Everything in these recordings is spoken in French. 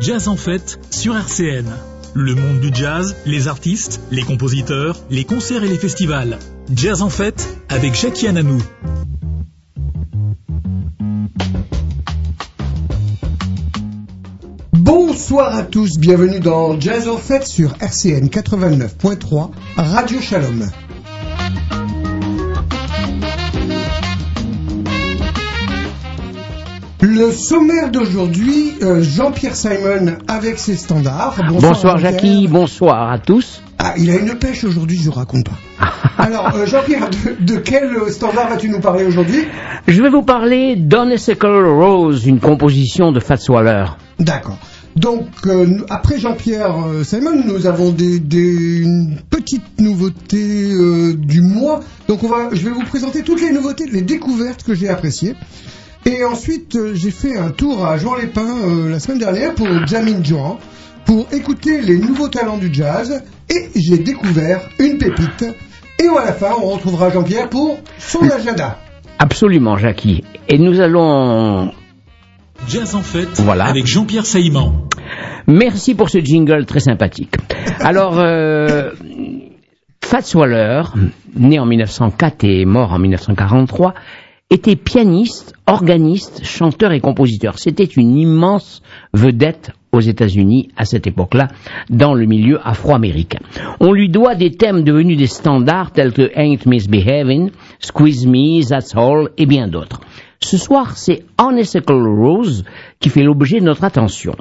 Jazz en fête sur RCN. Le monde du jazz, les artistes, les compositeurs, les concerts et les festivals. Jazz en fête avec Jackie Ananou. Bonsoir à tous, bienvenue dans Jazz en fête sur RCN 89.3 Radio Shalom. Le sommaire d'aujourd'hui, euh, Jean-Pierre Simon avec ses standards. Bonsoir, Jackie, bonsoir à tous. Ah, il a une pêche aujourd'hui, je raconte pas. Alors, euh, Jean-Pierre, de, quel standard vas-tu nous parler aujourd'hui? Je vais vous parler d'Honeysuckle Rose, une composition de Fats Waller. D'accord. Donc, euh, après Jean-Pierre Simon, nous avons des, des une petite nouveauté du mois. Donc, on va, je vais vous présenter toutes les nouveautés, les découvertes que j'ai appréciées. Et ensuite, euh, j'ai fait un tour à Jean Lépin euh, la semaine dernière pour Jamin Joan, pour écouter les nouveaux talents du jazz, et j'ai découvert une pépite. Et à la fin, on retrouvera Jean-Pierre pour son agenda. Absolument, Jackie. Et nous allons... Jazz en fête voilà. avec Jean-Pierre Saïman. Merci pour ce jingle très sympathique. Alors, euh, Fats Waller, né en 1904 et mort en 1943, était pianiste, organiste, chanteur et compositeur. C'était une immense vedette aux États-Unis à cette époque-là, dans le milieu afro-américain. On lui doit des thèmes devenus des standards tels que Ain't Misbehaving, Squeeze Me, That's All et bien d'autres. Ce soir, c'est Honeysuckle Rose qui fait l'objet de notre attention.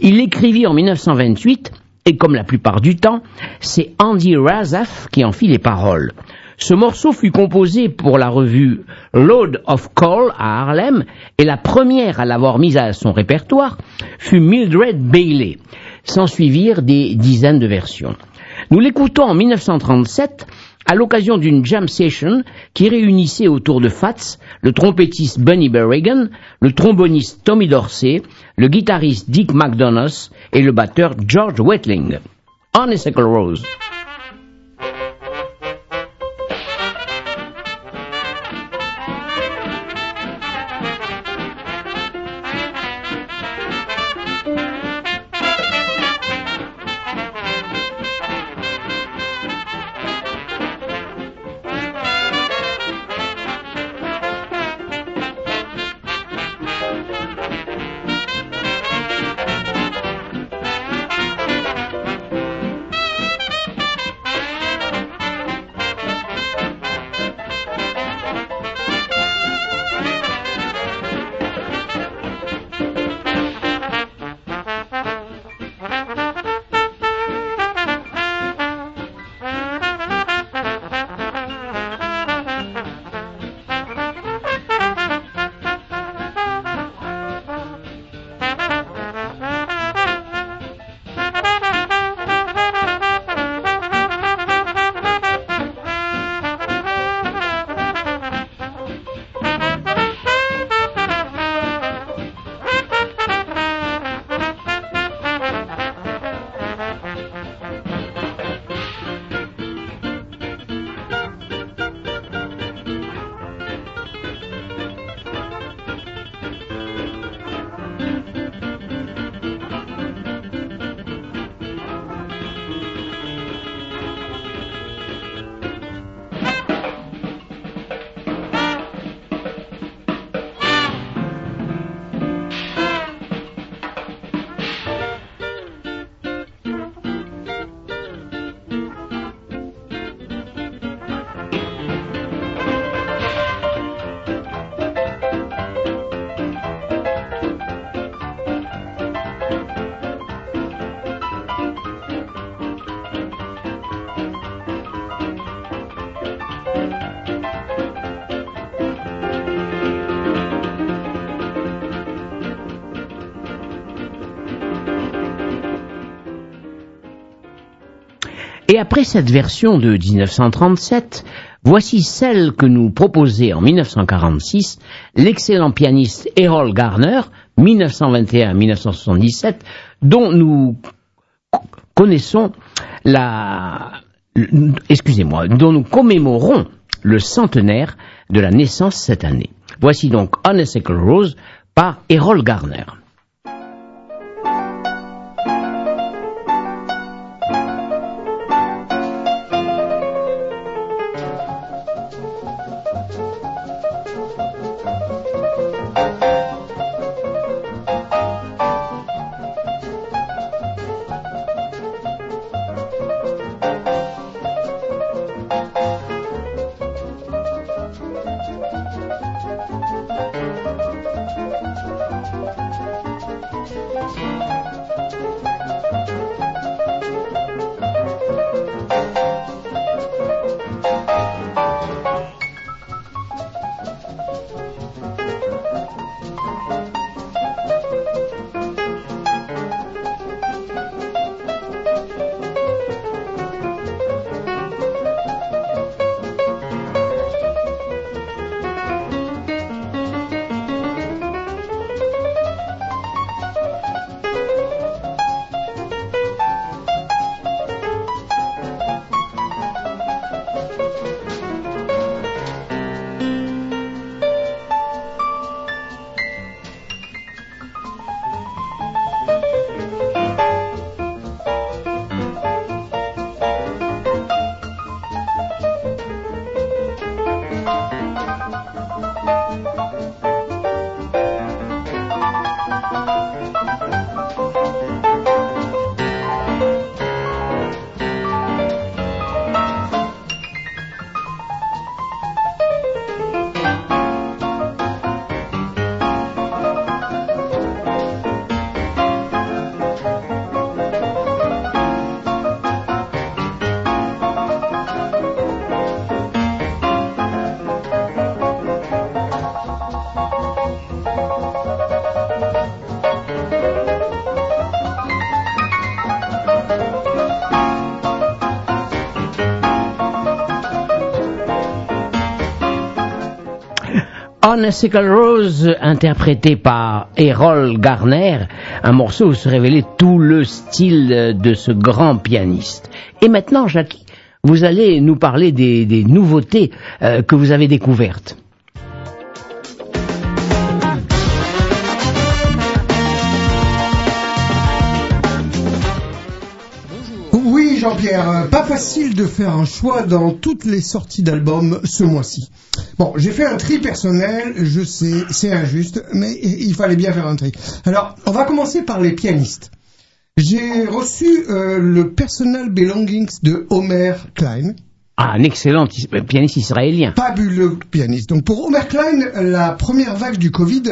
Il écrivit en 1928 et comme la plupart du temps, c'est Andy Razaf qui en fit les paroles. Ce morceau fut composé pour la revue Load of Call à Harlem et la première à l'avoir mise à son répertoire fut Mildred Bailey. S'en suivirent des dizaines de versions. Nous l'écoutons en 1937 à l'occasion d'une jam session qui réunissait autour de Fats le trompettiste Bunny Berrigan, le tromboniste Tommy Dorsey, le guitariste Dick McDonough et le batteur George Wetling. Honeysuckle Rose. Après cette version de 1937, voici celle que nous proposait en 1946 l'excellent pianiste Errol Garner, 1921-1977, dont nous connaissons la, excusez-moi, dont nous commémorons le centenaire de la naissance cette année. Voici donc Honeysuckle Rose par Errol Garner. On a Sickle Rose, interprété par Errol Garner, un morceau où se révélait tout le style de ce grand pianiste. Et maintenant, Jackie, vous allez nous parler des, des nouveautés euh, que vous avez découvertes. Jean-Pierre, euh, pas facile de faire un choix dans toutes les sorties d'albums ce mois-ci. Bon, j'ai fait un tri personnel, je sais, c'est injuste, mais il fallait bien faire un tri. Alors, on va commencer par les pianistes. J'ai reçu euh, le Personal Belongings de Homer Klein. Ah, un excellent euh, pianiste israélien. Fabuleux pianiste. Donc pour Homer Klein, la première vague du Covid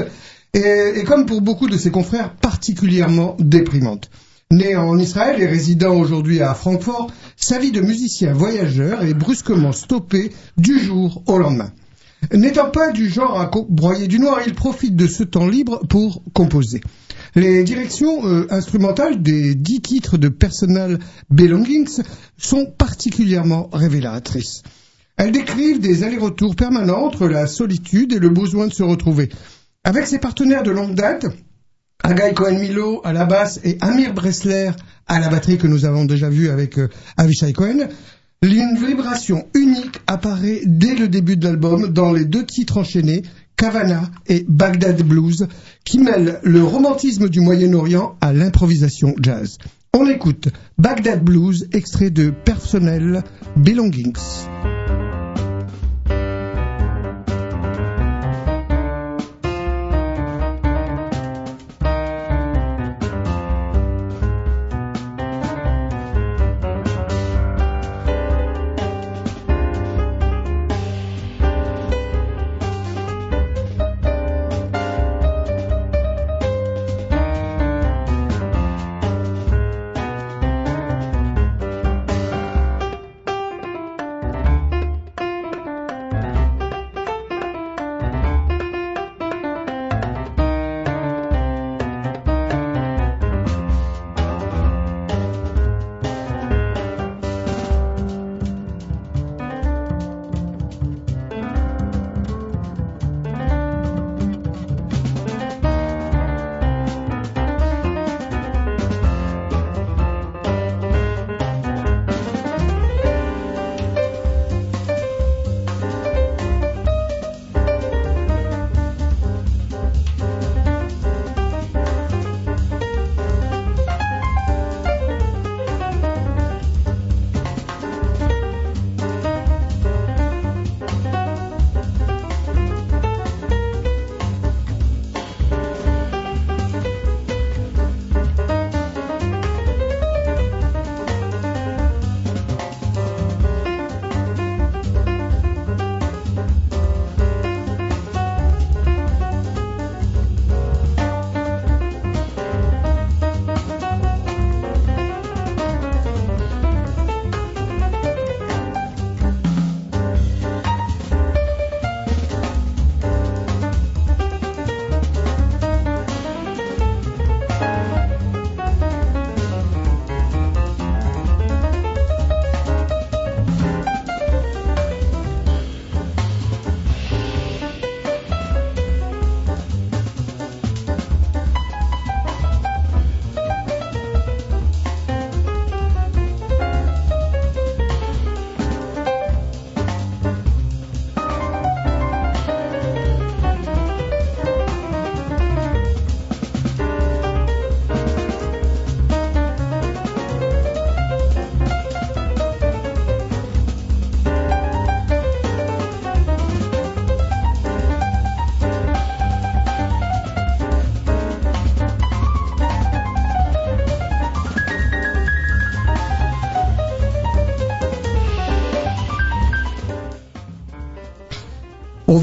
est, est comme pour beaucoup de ses confrères particulièrement déprimante. Né en Israël et résidant aujourd'hui à Francfort, sa vie de musicien voyageur est brusquement stoppée du jour au lendemain. N'étant pas du genre à broyer du noir, il profite de ce temps libre pour composer. Les directions euh, instrumentales des dix titres de Personal Belongings sont particulièrement révélatrices. Elles décrivent des allers-retours permanents entre la solitude et le besoin de se retrouver. Avec ses partenaires de longue date, Agai Cohen-Milo à la basse et Amir Bressler à la batterie que nous avons déjà vu avec euh, Avishai Cohen, une vibration unique apparaît dès le début de l'album dans les deux titres enchaînés, Kavana et Baghdad Blues, qui mêlent le romantisme du Moyen-Orient à l'improvisation jazz. On écoute Baghdad Blues, extrait de Personnel Belongings.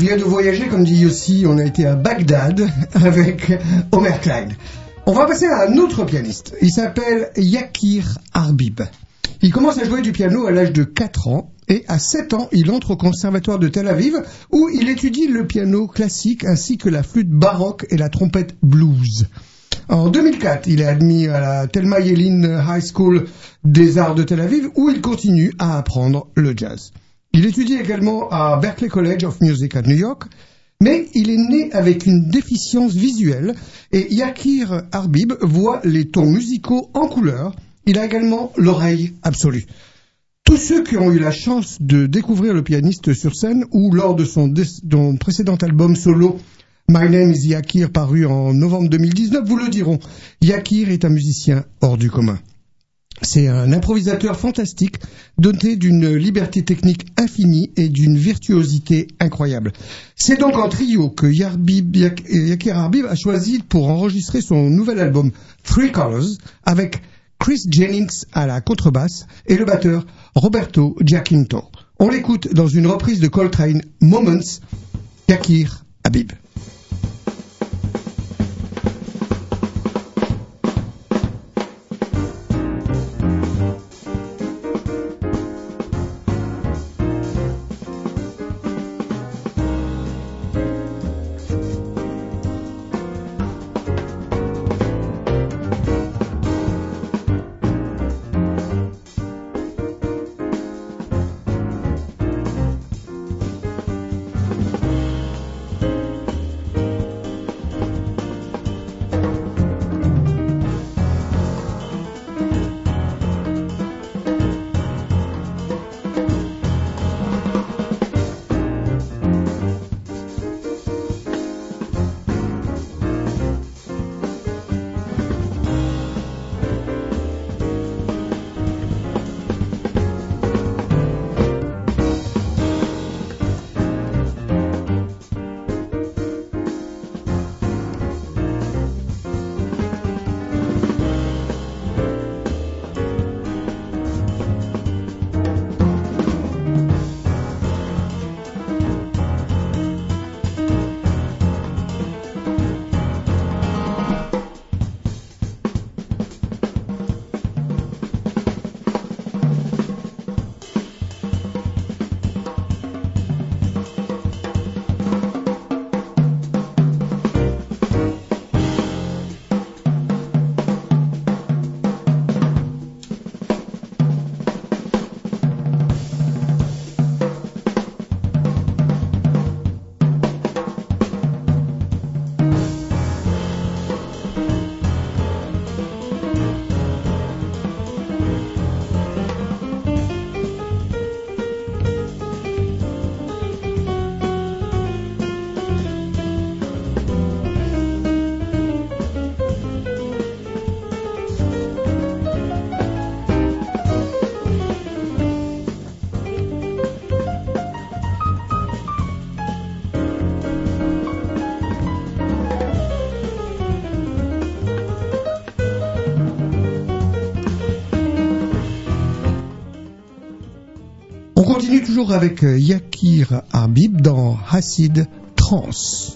Vient de voyager, comme dit Yossi, on a été à Bagdad avec Omer Klein. On va passer à un autre pianiste. Il s'appelle Yakir Arbib. Il commence à jouer du piano à l'âge de 4 ans et à 7 ans, il entre au conservatoire de Tel Aviv où il étudie le piano classique ainsi que la flûte baroque et la trompette blues. En 2004, il est admis à la Thelma Yellin High School des arts de Tel Aviv où il continue à apprendre le jazz. Il étudie également à Berklee College of Music à New York. mais il est né avec une déficience visuelle et Yakir Arbib voit les tons musicaux en couleur. Il a également l'oreille absolue. Tous ceux qui ont eu la chance de découvrir le pianiste sur scène ou lors de son, son précédent album solo My Name is Yakir paru en novembre 2019 vous le diront. Yakir est un musicien hors du commun. C'est un improvisateur fantastique, doté d'une liberté technique infinie et d'une virtuosité incroyable. C'est donc en trio que Yakir Arbib a choisi pour enregistrer son nouvel album Three Colors avec Chris Jennings à la contrebasse et le batteur Roberto Giacinto. On l'écoute dans une reprise de Coltrane Moments, Yakir Habib. Toujours avec euh, Yakir Arbib dans Acid Trans.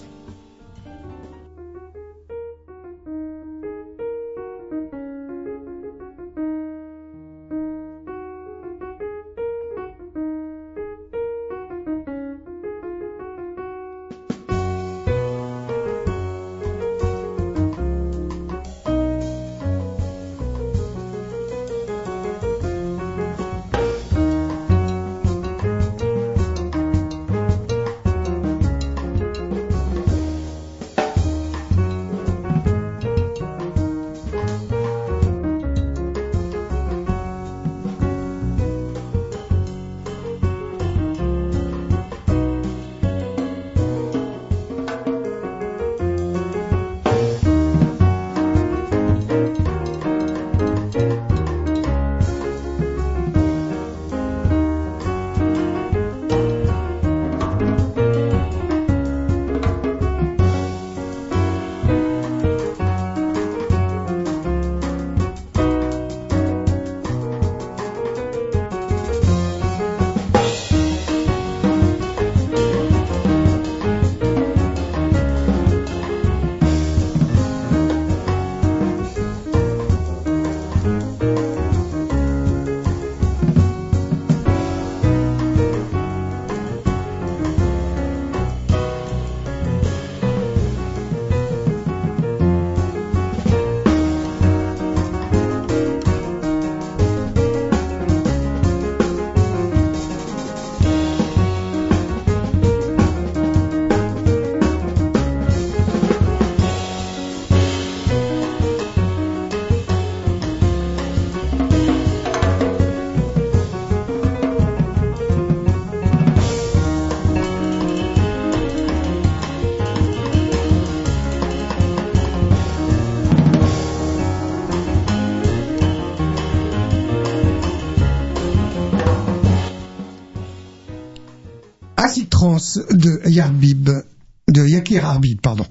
De de Yakir pardon.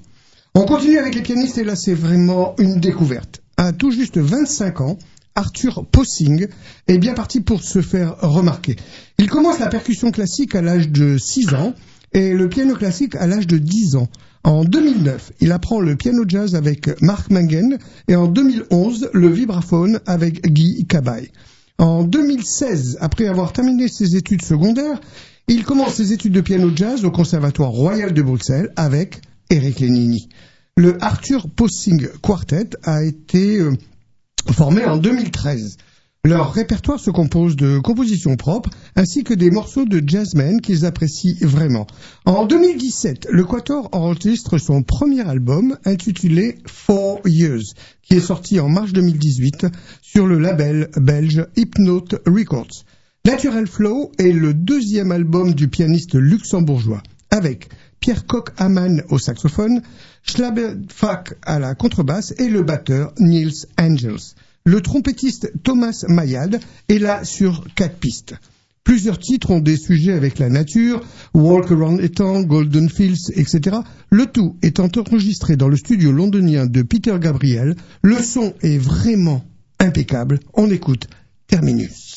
On continue avec les pianistes et là c'est vraiment une découverte. À tout juste 25 ans, Arthur Possing est bien parti pour se faire remarquer. Il commence la percussion classique à l'âge de 6 ans et le piano classique à l'âge de 10 ans. En 2009, il apprend le piano jazz avec Mark Mangen et en 2011, le vibraphone avec Guy Cabaye. En 2016, après avoir terminé ses études secondaires, il commence ses études de piano jazz au Conservatoire Royal de Bruxelles avec Eric Lenini. Le Arthur Possing Quartet a été euh, formé en 2013. Leur répertoire se compose de compositions propres ainsi que des morceaux de jazzmen qu'ils apprécient vraiment. En 2017, le Quator enregistre son premier album intitulé Four Years, qui est sorti en mars 2018 sur le label belge Hypnote Records. Natural Flow est le deuxième album du pianiste luxembourgeois, avec Pierre Koch-Hamann au saxophone, Schlaberfak à la contrebasse et le batteur Niels Angels. Le trompettiste Thomas Mayad est là sur quatre pistes. Plusieurs titres ont des sujets avec la nature, Walk Around Eton, Golden Fields, etc. Le tout étant enregistré dans le studio londonien de Peter Gabriel, le son est vraiment impeccable. On écoute Terminus.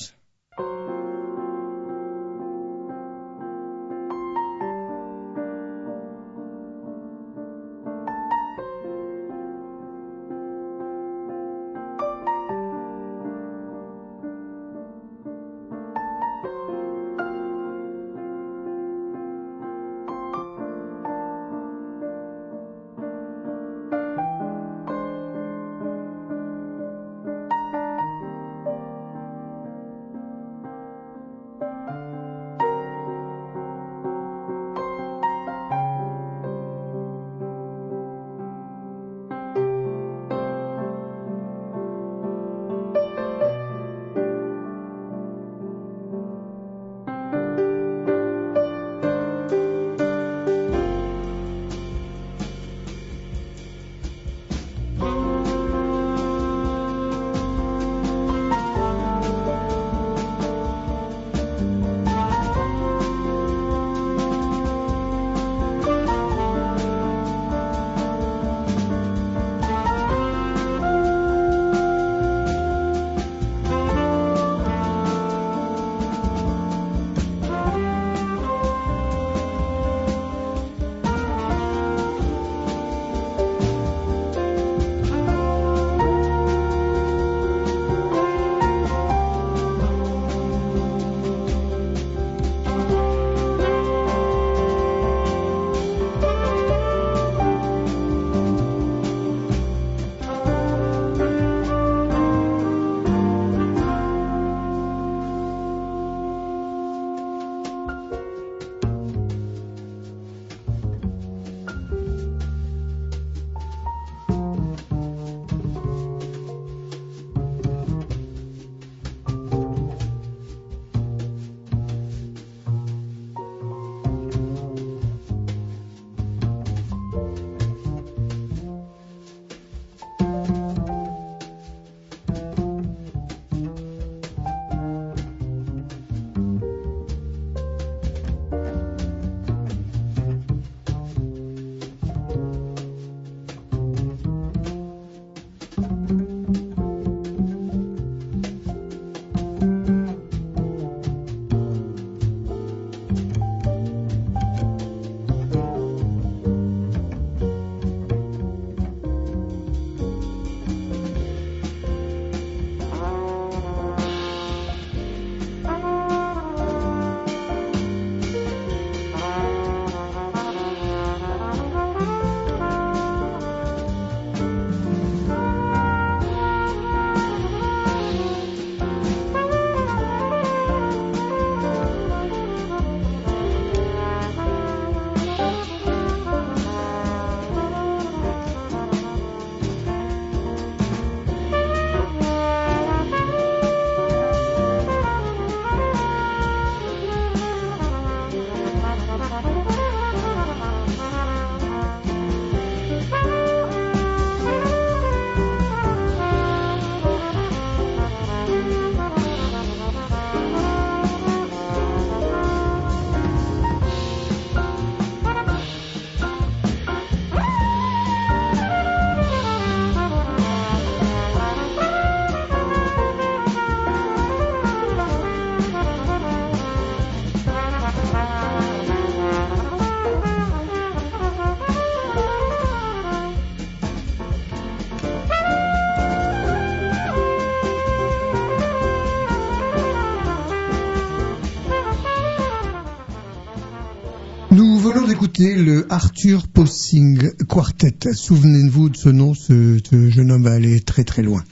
Le Arthur Possing Quartet. Souvenez-vous de ce nom, ce, jeune homme va aller très très loin.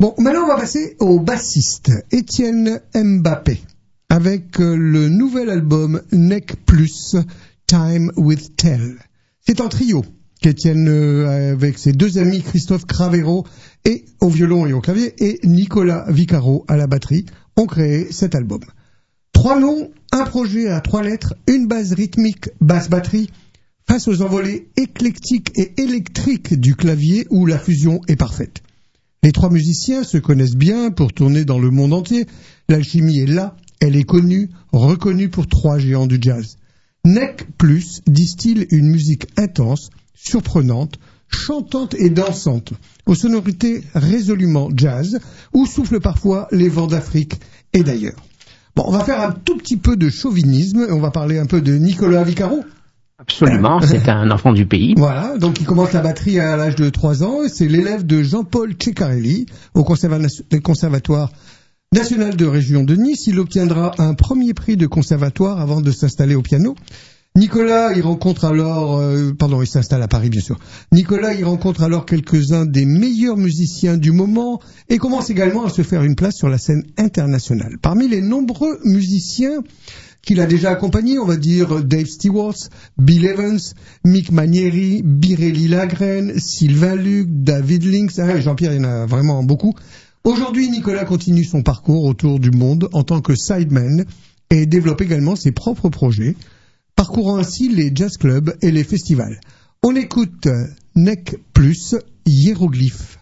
Bon, maintenant on va passer au bassiste Étienne Mbappé avec euh, le nouvel album Neck Plus Time with Tell. C'est un trio qu'Étienne euh, avec ses deux amis Christophe Cravero et au violon et au clavier et Nicolas Vicaro à la batterie ont créé cet album. Trois noms, un projet à trois lettres, une base rythmique, basse batterie, face aux envolées éclectiques et électriques du clavier où la fusion est parfaite. Les trois musiciens se connaissent bien pour tourner dans le monde entier. L'alchimie est là, elle est connue, reconnue pour trois géants du jazz. Neck Plus distille une musique intense, surprenante, chantante et dansante, aux sonorités résolument jazz, où soufflent parfois les vents d'Afrique et d'ailleurs. Bon, on va faire un tout petit peu de chauvinisme, on va parler un peu de Nicolas Vicaro. Absolument, c'est un enfant du pays. Voilà, donc il commence la batterie à l'âge de 3 ans, c'est l'élève de Jean-Paul Ceccarelli au Conservatoire national de région de Nice. Il obtiendra un premier prix de conservatoire avant de s'installer au piano. Nicolas, il rencontre alors, euh, pardon, il s'installe à Paris bien sûr. Nicolas, il rencontre alors quelques-uns des meilleurs musiciens du moment et commence également à se faire une place sur la scène internationale. Parmi les nombreux musiciens qu'il a déjà accompagnés, on va dire Dave Stewart, Bill Evans, Mick Manieri, Birelli Lagrène, Sylvain Luc, David Links, ah, Jean-Pierre, il y en a vraiment beaucoup. Aujourd'hui, Nicolas continue son parcours autour du monde en tant que sideman et développe également ses propres projets, parcourant ainsi les jazz clubs et les festivals. On écoute Nec Plus Hiéroglyphe.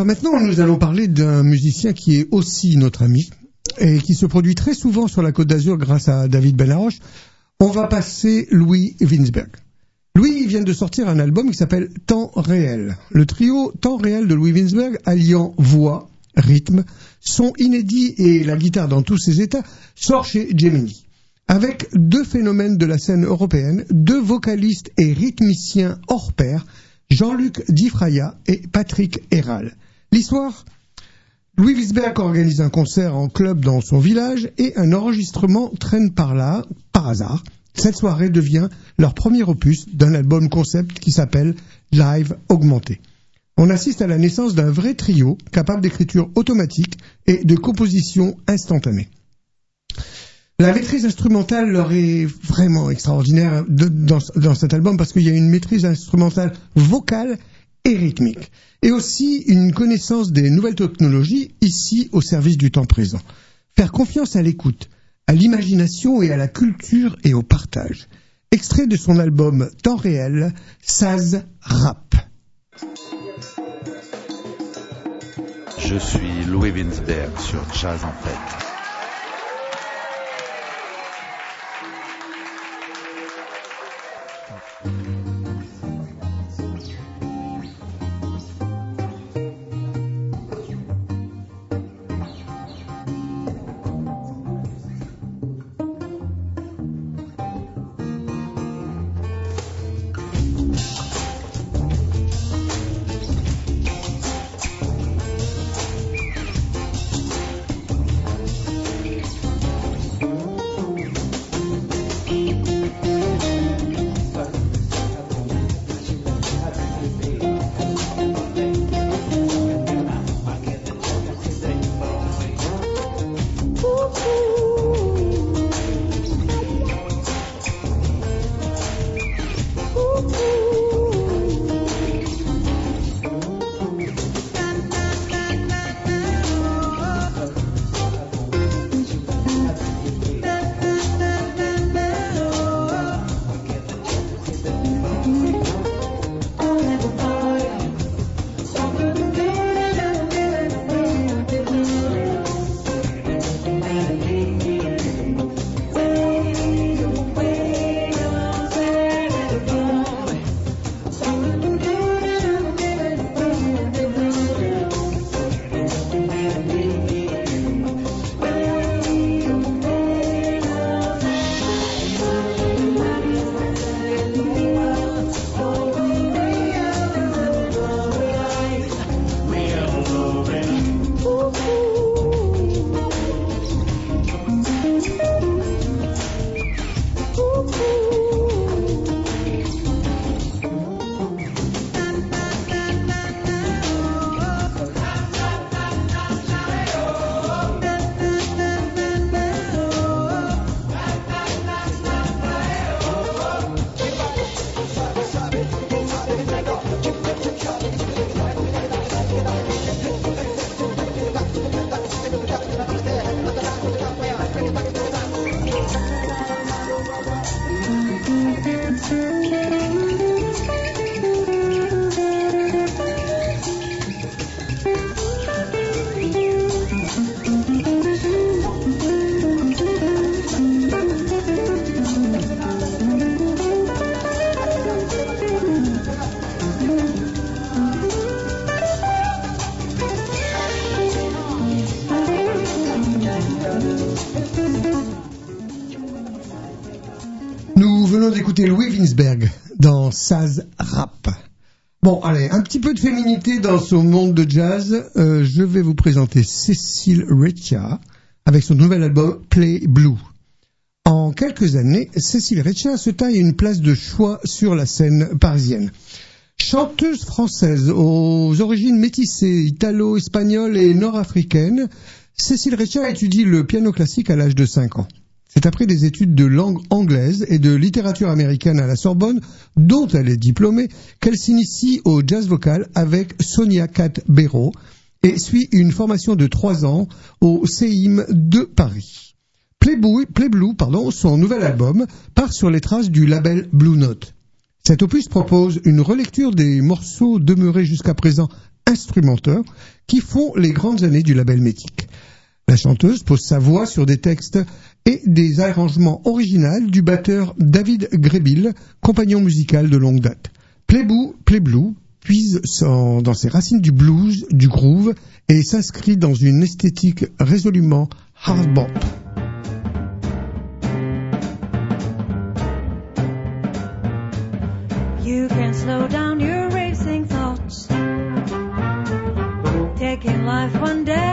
Alors maintenant, nous allons parler d'un musicien qui est aussi notre ami et qui se produit très souvent sur la Côte d'Azur grâce à David Benaroche. On va passer Louis Winsberg. Louis vient de sortir un album qui s'appelle Temps réel. Le trio Temps réel de Louis Winsberg alliant voix, rythme, son inédit et la guitare dans tous ses états sort chez Gemini. Avec deux phénomènes de la scène européenne, deux vocalistes et rythmiciens hors pair, Jean-Luc Difraya et Patrick Héral. L'histoire Louis Wiesberg organise un concert en club dans son village et un enregistrement traîne par là, par hasard. Cette soirée devient leur premier opus d'un album concept qui s'appelle Live Augmenté. On assiste à la naissance d'un vrai trio capable d'écriture automatique et de composition instantanée. La maîtrise instrumentale leur est vraiment extraordinaire dans cet album parce qu'il y a une maîtrise instrumentale vocale et rythmique. Et aussi une connaissance des nouvelles technologies ici au service du temps présent. Faire confiance à l'écoute, à l'imagination et à la culture et au partage. Extrait de son album Temps réel, Saz Rap. Je suis Louis Winsberg sur Jazz en fait. Rap. Bon, allez, un petit peu de féminité dans son monde de jazz. Euh, je vais vous présenter Cécile Reccia avec son nouvel album Play Blue. En quelques années, Cécile Reccia se taille une place de choix sur la scène parisienne. Chanteuse française aux origines métissées, italo-espagnoles et nord-africaines, Cécile Reccia étudie le piano classique à l'âge de 5 ans. C'est après des études de langue anglaise et de littérature américaine à la Sorbonne, dont elle est diplômée, qu'elle s'initie au jazz vocal avec Sonia Cat Béraud et suit une formation de trois ans au CEIM de Paris. Play Blue, Play Blue, pardon, son nouvel album, part sur les traces du label Blue Note. Cet opus propose une relecture des morceaux demeurés jusqu'à présent instrumenteurs qui font les grandes années du label Métique. La chanteuse pose sa voix sur des textes et des arrangements originaux du batteur David Grebil, compagnon musical de longue date. Play Blue, Play Blue puise dans ses racines du blues, du groove et s'inscrit dans une esthétique résolument hard bop. You can slow down your racing thoughts, taking life one day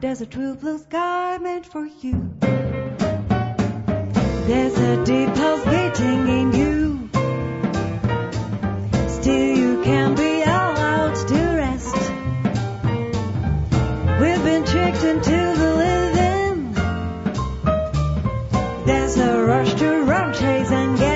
There's a true blue sky meant for you. There's a deep pulse beating in you. Still, you can be allowed to rest. We've been tricked into the living. There's a rush to run, chase, and get.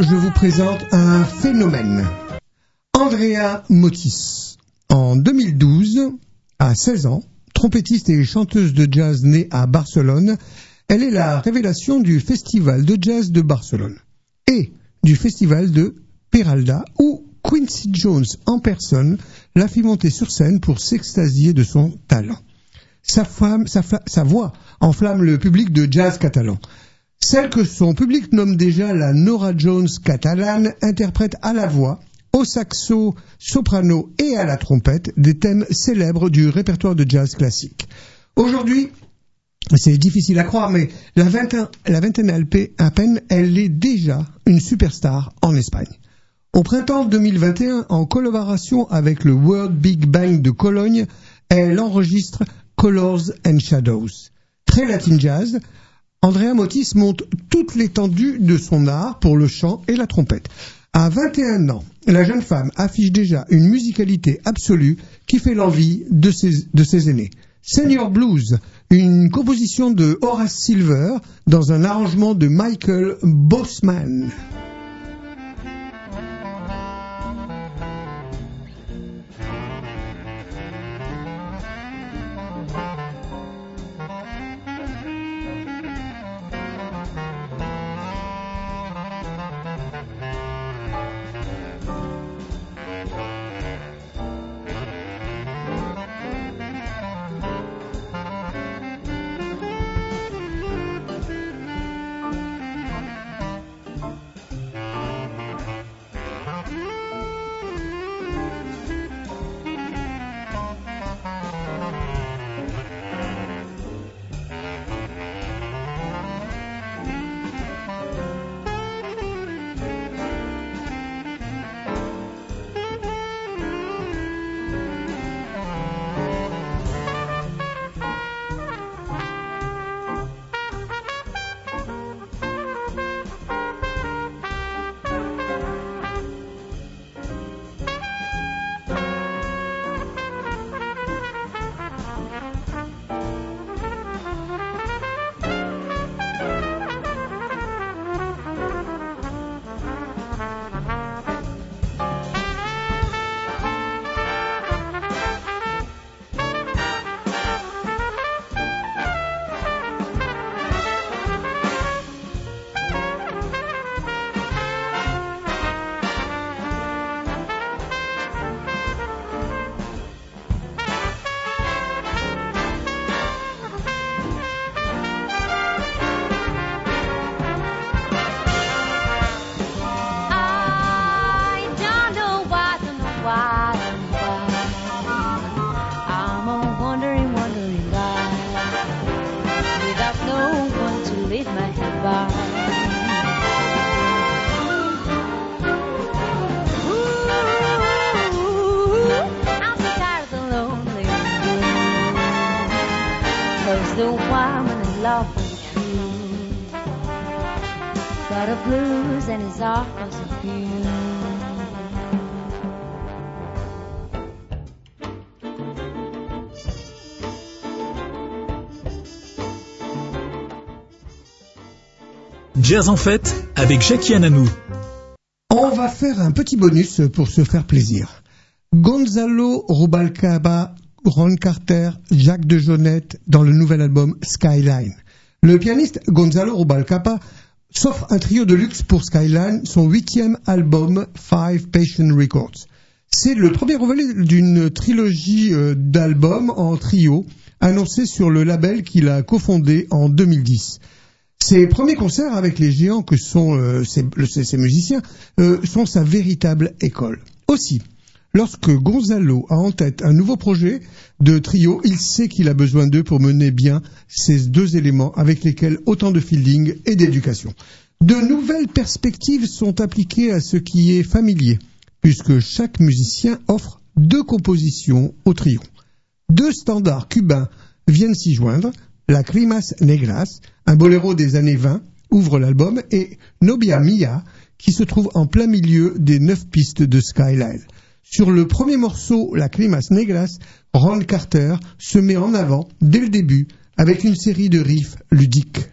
Je vous présente un phénomène. Andrea Motis. En 2012, à 16 ans, trompettiste et chanteuse de jazz née à Barcelone, elle est la révélation du Festival de jazz de Barcelone et du Festival de Peralda où Quincy Jones en personne l'a fait monter sur scène pour s'extasier de son talent. Sa voix enflamme le public de jazz catalan. Celle que son public nomme déjà la Nora Jones catalane interprète à la voix, au saxo, soprano et à la trompette des thèmes célèbres du répertoire de jazz classique. Aujourd'hui, c'est difficile à croire, mais la vingtaine, LP à peine, elle est déjà une superstar en Espagne. Au printemps 2021, en collaboration avec le World Big Bang de Cologne, elle enregistre Colors and Shadows. Très latin jazz, Andrea Motis monte toute l'étendue de son art pour le chant et la trompette. À 21 ans, la jeune femme affiche déjà une musicalité absolue qui fait l'envie de ses, de ses aînés. Senior Blues, une composition de Horace Silver dans un arrangement de Michael Bossman. En fête avec Jackie Ananou. On va faire un petit bonus pour se faire plaisir. Gonzalo Rubalcaba, Ron Carter, Jacques de Jonette dans le nouvel album Skyline. Le pianiste Gonzalo Rubalcaba s'offre un trio de luxe pour Skyline, son huitième album Five Patient Records. C'est le premier volet d'une trilogie euh, d'albums en trio annoncé sur le label qu'il a cofondé en 2010. Ses premiers concerts avec les géants que sont euh, ces, ces musiciens euh, sont sa véritable école. Aussi, lorsque Gonzalo a en tête un nouveau projet de trio, il sait qu'il a besoin d'eux pour mener bien ces deux éléments avec lesquels autant de fielding et d'éducation. De nouvelles perspectives sont appliquées à ce qui est familier, puisque chaque musicien offre deux compositions au trio. Deux standards cubains viennent s'y joindre. La Crimas Negras, un boléro des années 20, ouvre l'album, et Nobia Mia, qui se trouve en plein milieu des neuf pistes de Skyline. Sur le premier morceau, La Crimas Negras, Ron Carter se met en avant dès le début avec une série de riffs ludiques.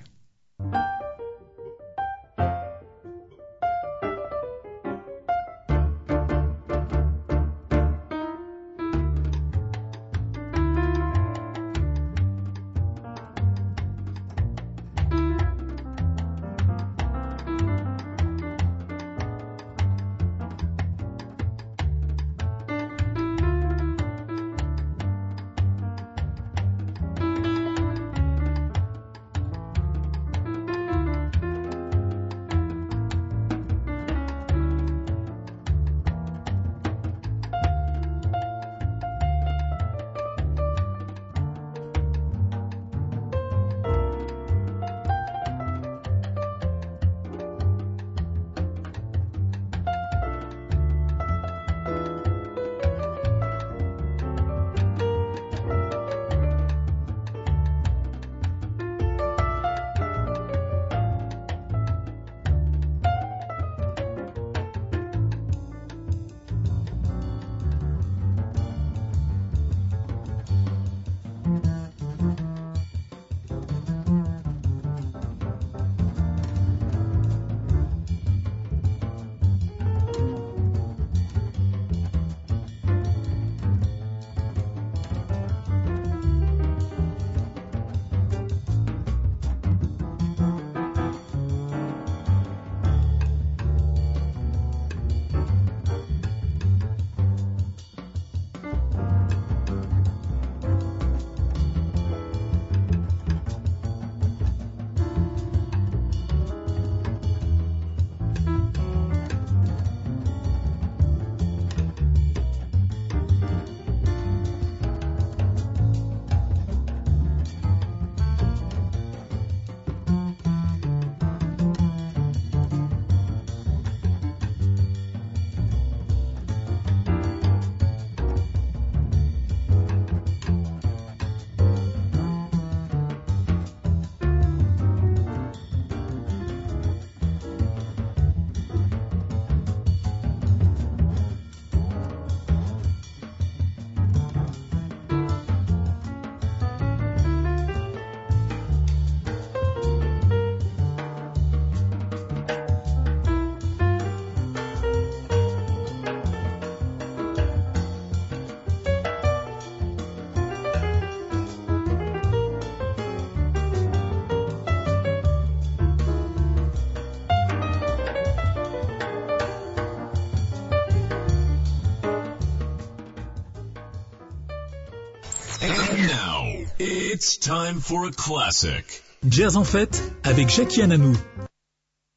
Now, it's time for a classic. Jazz en fête avec Jackie Ananou.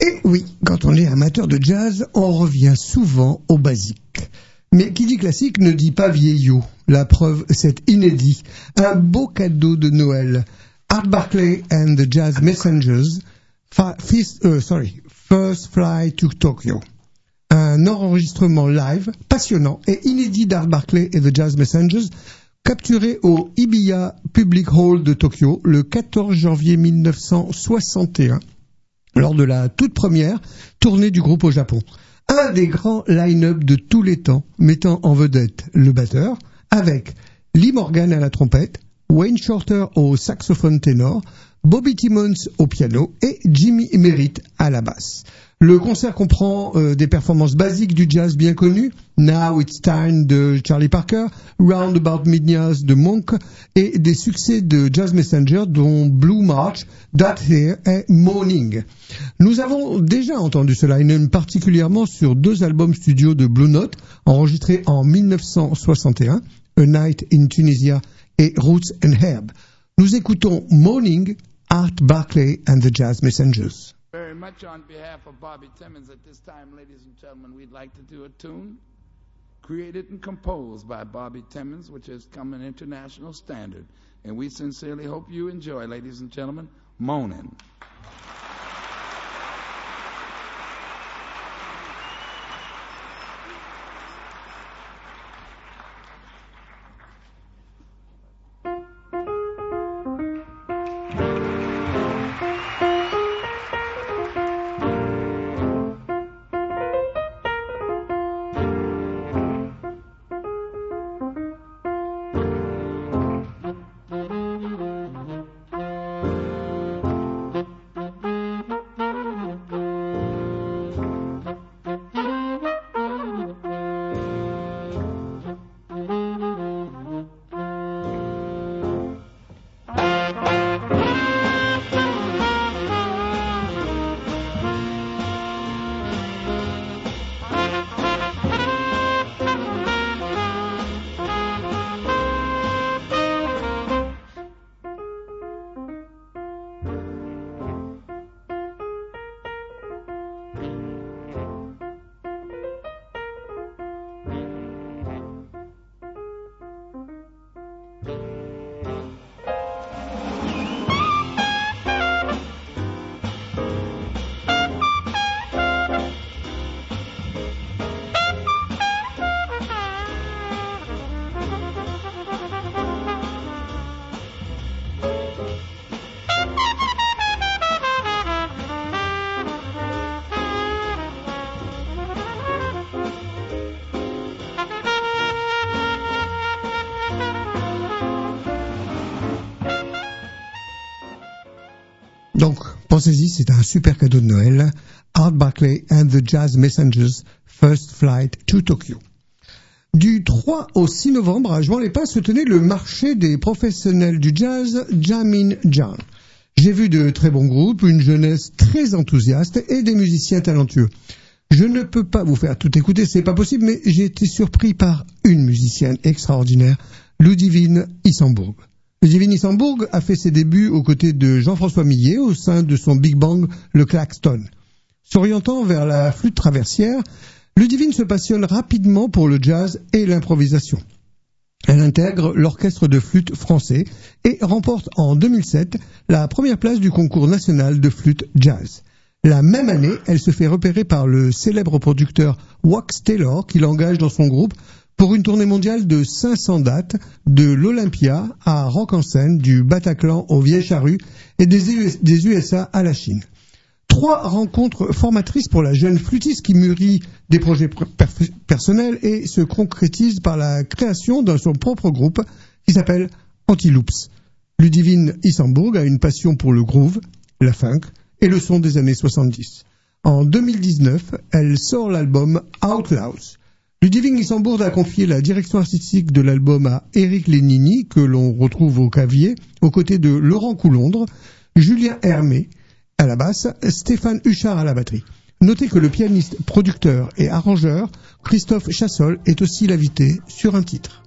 Et oui, quand on est amateur de jazz, on revient souvent au basique. Mais qui dit classique ne dit pas vieillot. La preuve, c'est inédit. Un beau cadeau de Noël. Art Barclay and the Jazz Messengers, fis- euh, sorry, First Fly to Tokyo. Un enregistrement live passionnant et inédit d'Art Barclay et the Jazz Messengers capturé au Ibiya Public Hall de Tokyo le 14 janvier 1961 lors de la toute première tournée du groupe au Japon. Un des grands line-up de tous les temps, mettant en vedette le batteur, avec Lee Morgan à la trompette, Wayne Shorter au saxophone ténor, Bobby Timmons au piano et Jimmy Merritt à la basse. Le concert comprend euh, des performances basiques du jazz bien connues, Now It's Time de Charlie Parker, Roundabout Midnight de Monk et des succès de Jazz Messenger dont Blue March, That Here et Morning. Nous avons déjà entendu ce line particulièrement sur deux albums studio de Blue Note enregistrés en 1961, A Night in Tunisia et Roots and Herb. Nous écoutons Morning, Art Barclay and the Jazz Messengers. Very much on behalf of Bobby Timmons at this time, ladies and gentlemen, we'd like to do a tune created and composed by Bobby Timmons, which has come an international standard. And we sincerely hope you enjoy, ladies and gentlemen, Moanin'. C'est un super cadeau de Noël. Art Barclay and the Jazz Messengers First Flight to Tokyo. Du 3 au 6 novembre, à Juan-les-Pins se tenait le marché des professionnels du jazz Jamin Jan. J'ai vu de très bons groupes, une jeunesse très enthousiaste et des musiciens talentueux. Je ne peux pas vous faire tout écouter, c'est pas possible, mais j'ai été surpris par une musicienne extraordinaire, Ludivine Issembourg. Ludivine Issembourg a fait ses débuts aux côtés de Jean-François Millet au sein de son Big Bang, le Claxton. S'orientant vers la flûte traversière, Ludivine se passionne rapidement pour le jazz et l'improvisation. Elle intègre l'orchestre de flûte français et remporte en 2007 la première place du concours national de flûte jazz. La même année, elle se fait repérer par le célèbre producteur Wax Taylor qui l'engage dans son groupe pour une tournée mondiale de 500 dates de l'Olympia à Rock en Seine, du Bataclan au Vieille Charrue et des, US des USA à la Chine. Trois rencontres formatrices pour la jeune flûtiste qui mûrit des projets per- personnels et se concrétise par la création de son propre groupe qui s'appelle Antiloops. Ludivine Issembourg a une passion pour le groove, la funk et le son des années 70. En 2019, elle sort l'album Outlaws. Ludivine Issembourg a confié la direction artistique de l'album à Eric Lénini, que l'on retrouve au clavier, aux côtés de Laurent Coulondre, Julien Hermé à la basse, Stéphane Huchard à la batterie. Notez que le pianiste, producteur et arrangeur Christophe Chassol est aussi l'invité sur un titre.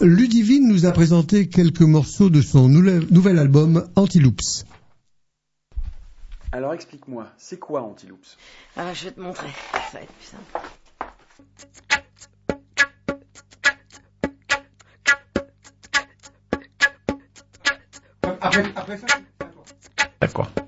Ludivine nous a présenté quelques morceaux de son nouvel album Antiloops. Alors explique-moi, c'est quoi Antiloops Ah, je vais te montrer. Ça va être plus simple. Après, après ça, D'accord. Nous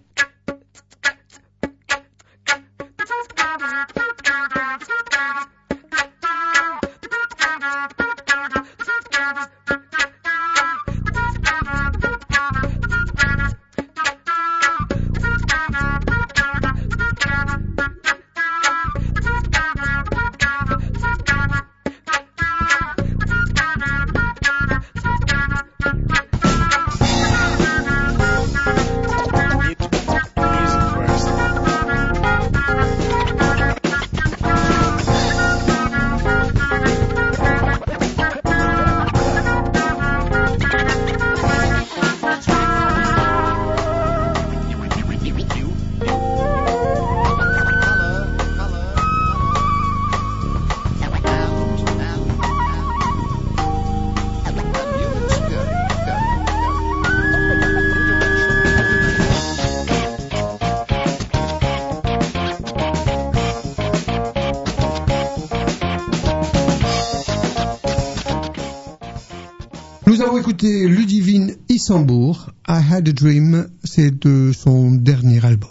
écouté Ludivine Issambourg, I Had a Dream, c'est de son dernier album.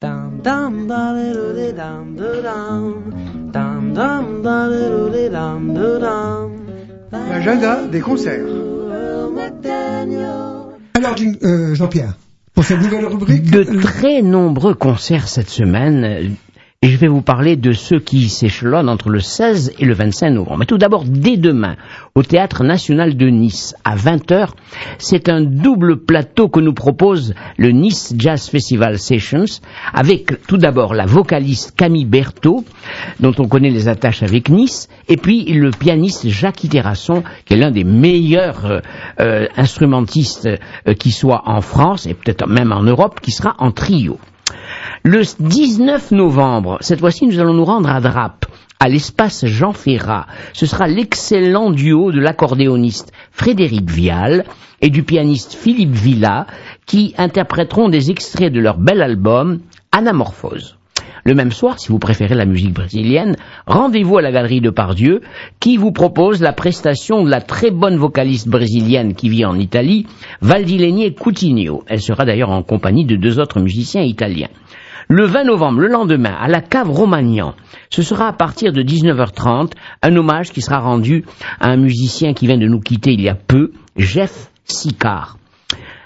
Dum dum da diddle dee dum doo dum. Dum dum da diddle dee dum doo dum. L'agenda des concerts. Alors, euh, Jean-Pierre, pour cette nouvelle rubrique, De très nombreux concerts cette semaine, et je vais vous parler de ceux qui s'échelonnent entre le 16 et le 25 novembre. Mais tout d'abord, dès demain, au Théâtre National de Nice, à 20h, c'est un double plateau que nous propose le Nice Jazz Festival Sessions, avec tout d'abord la vocaliste Camille Berthaud, dont on connaît les attaches avec Nice, et puis le pianiste Jacques Terrasson, qui est l'un des meilleurs euh, euh, instrumentistes euh, qui soit en France, et peut-être même en Europe, qui sera en trio. Le 19 novembre, cette fois-ci, nous allons nous rendre à Drape, à l'espace Jean Ferrat. Ce sera l'excellent duo de l'accordéoniste Frédéric Vial et du pianiste Philippe Villa qui interpréteront des extraits de leur bel album Anamorphose. Le même soir, si vous préférez la musique brésilienne, rendez-vous à la galerie de Pardieu qui vous propose la prestation de la très bonne vocaliste brésilienne qui vit en Italie, Valdilene Coutinho. Elle sera d'ailleurs en compagnie de deux autres musiciens italiens. Le 20 novembre, le lendemain, à la cave Romagnan, ce sera à partir de 19h30 un hommage qui sera rendu à un musicien qui vient de nous quitter il y a peu, Jeff Sicard.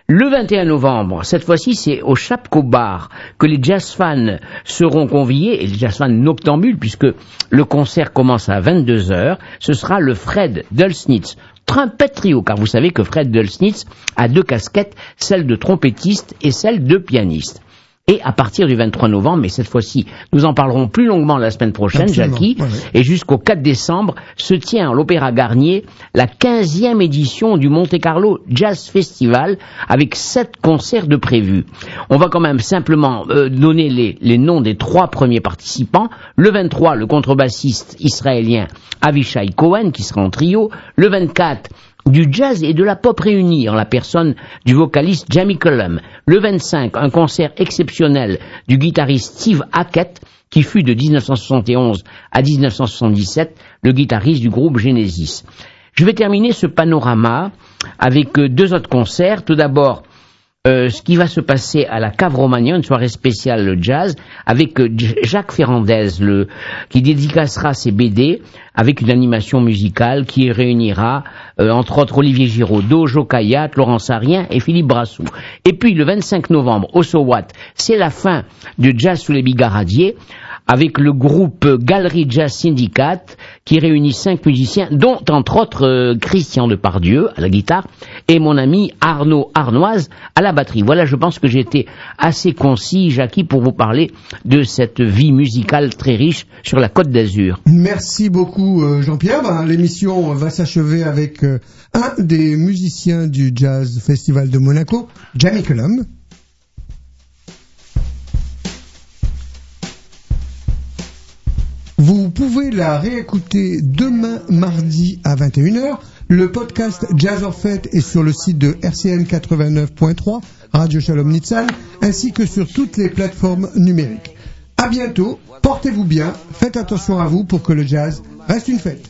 Le 21 novembre, cette fois-ci, c'est au Chapco Bar que les jazz fans seront conviés, et les jazz fans noctambules, puisque le concert commence à 22 heures. Ce sera le Fred Dulsnitz trompette trio, car vous savez que Fred Dulsnitz a deux casquettes, celle de trompettiste et celle de pianiste. Et à partir du 23 novembre, mais cette fois-ci, nous en parlerons plus longuement la semaine prochaine, Absolument, Jackie, ouais, ouais. et jusqu'au 4 décembre se tient à l'Opéra Garnier la 15e édition du Monte Carlo Jazz Festival avec sept concerts de prévus. On va quand même simplement euh, donner les, les noms des trois premiers participants. Le 23, le contrebassiste israélien Avishai Cohen qui sera en trio. Le 24, du jazz et de la pop réunis en la personne du vocaliste Jamie Cullum. Le 25, un concert exceptionnel du guitariste Steve Hackett, qui fut de 1971 à 1977 le guitariste du groupe Genesis. Je vais terminer ce panorama avec euh, deux autres concerts. Tout d'abord, euh, ce qui va se passer à la Cave Romagnan, une soirée spéciale le jazz, avec euh, Jacques Ferrandez, le, qui dédicacera ses BD avec une animation musicale qui réunira, euh, entre autres, Olivier Giraudot, Jo Kayat, Laurent Sarien et Philippe Brassou. Et puis, le 25 novembre, au Sowat, c'est la fin de Jazz sous les bigaradiers, avec le groupe Galerie Jazz Syndicate qui réunit cinq musiciens, dont entre autres euh, Christian Depardieu à la guitare et mon ami Arnaud Arnoise à la batterie. Voilà, je pense que j'ai été assez concis, Jackie, pour vous parler de cette vie musicale très riche sur la Côte d'Azur. Merci beaucoup euh, Jean-Pierre. Ben, L'émission va s'achever avec euh, un des musiciens du Jazz Festival de Monaco, Jamie Cullum. Vous pouvez la réécouter demain mardi à 21h. Le podcast Jazz en fête est sur le site de RCN 89.3, Radio Shalom Nitzal, ainsi que sur toutes les plateformes numériques. À bientôt, portez-vous bien, faites attention à vous pour que le jazz reste une fête.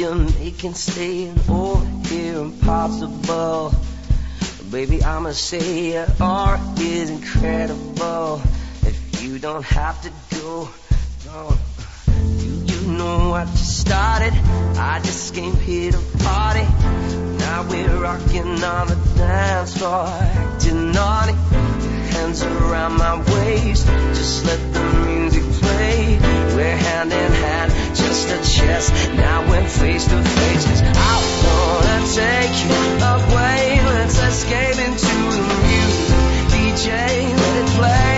You're making staying over here impossible. Baby, I'ma say your art is incredible. If you don't have to go, no. Do you know what you started. I just came here to party. Now we're rocking on the dance floor, acting naughty. Hands around my waist, just let the music play. We're hand in hand, just a chest. Now we're face to face. 'cause I wanna take you away. Let's escape into the music. DJ, let it play.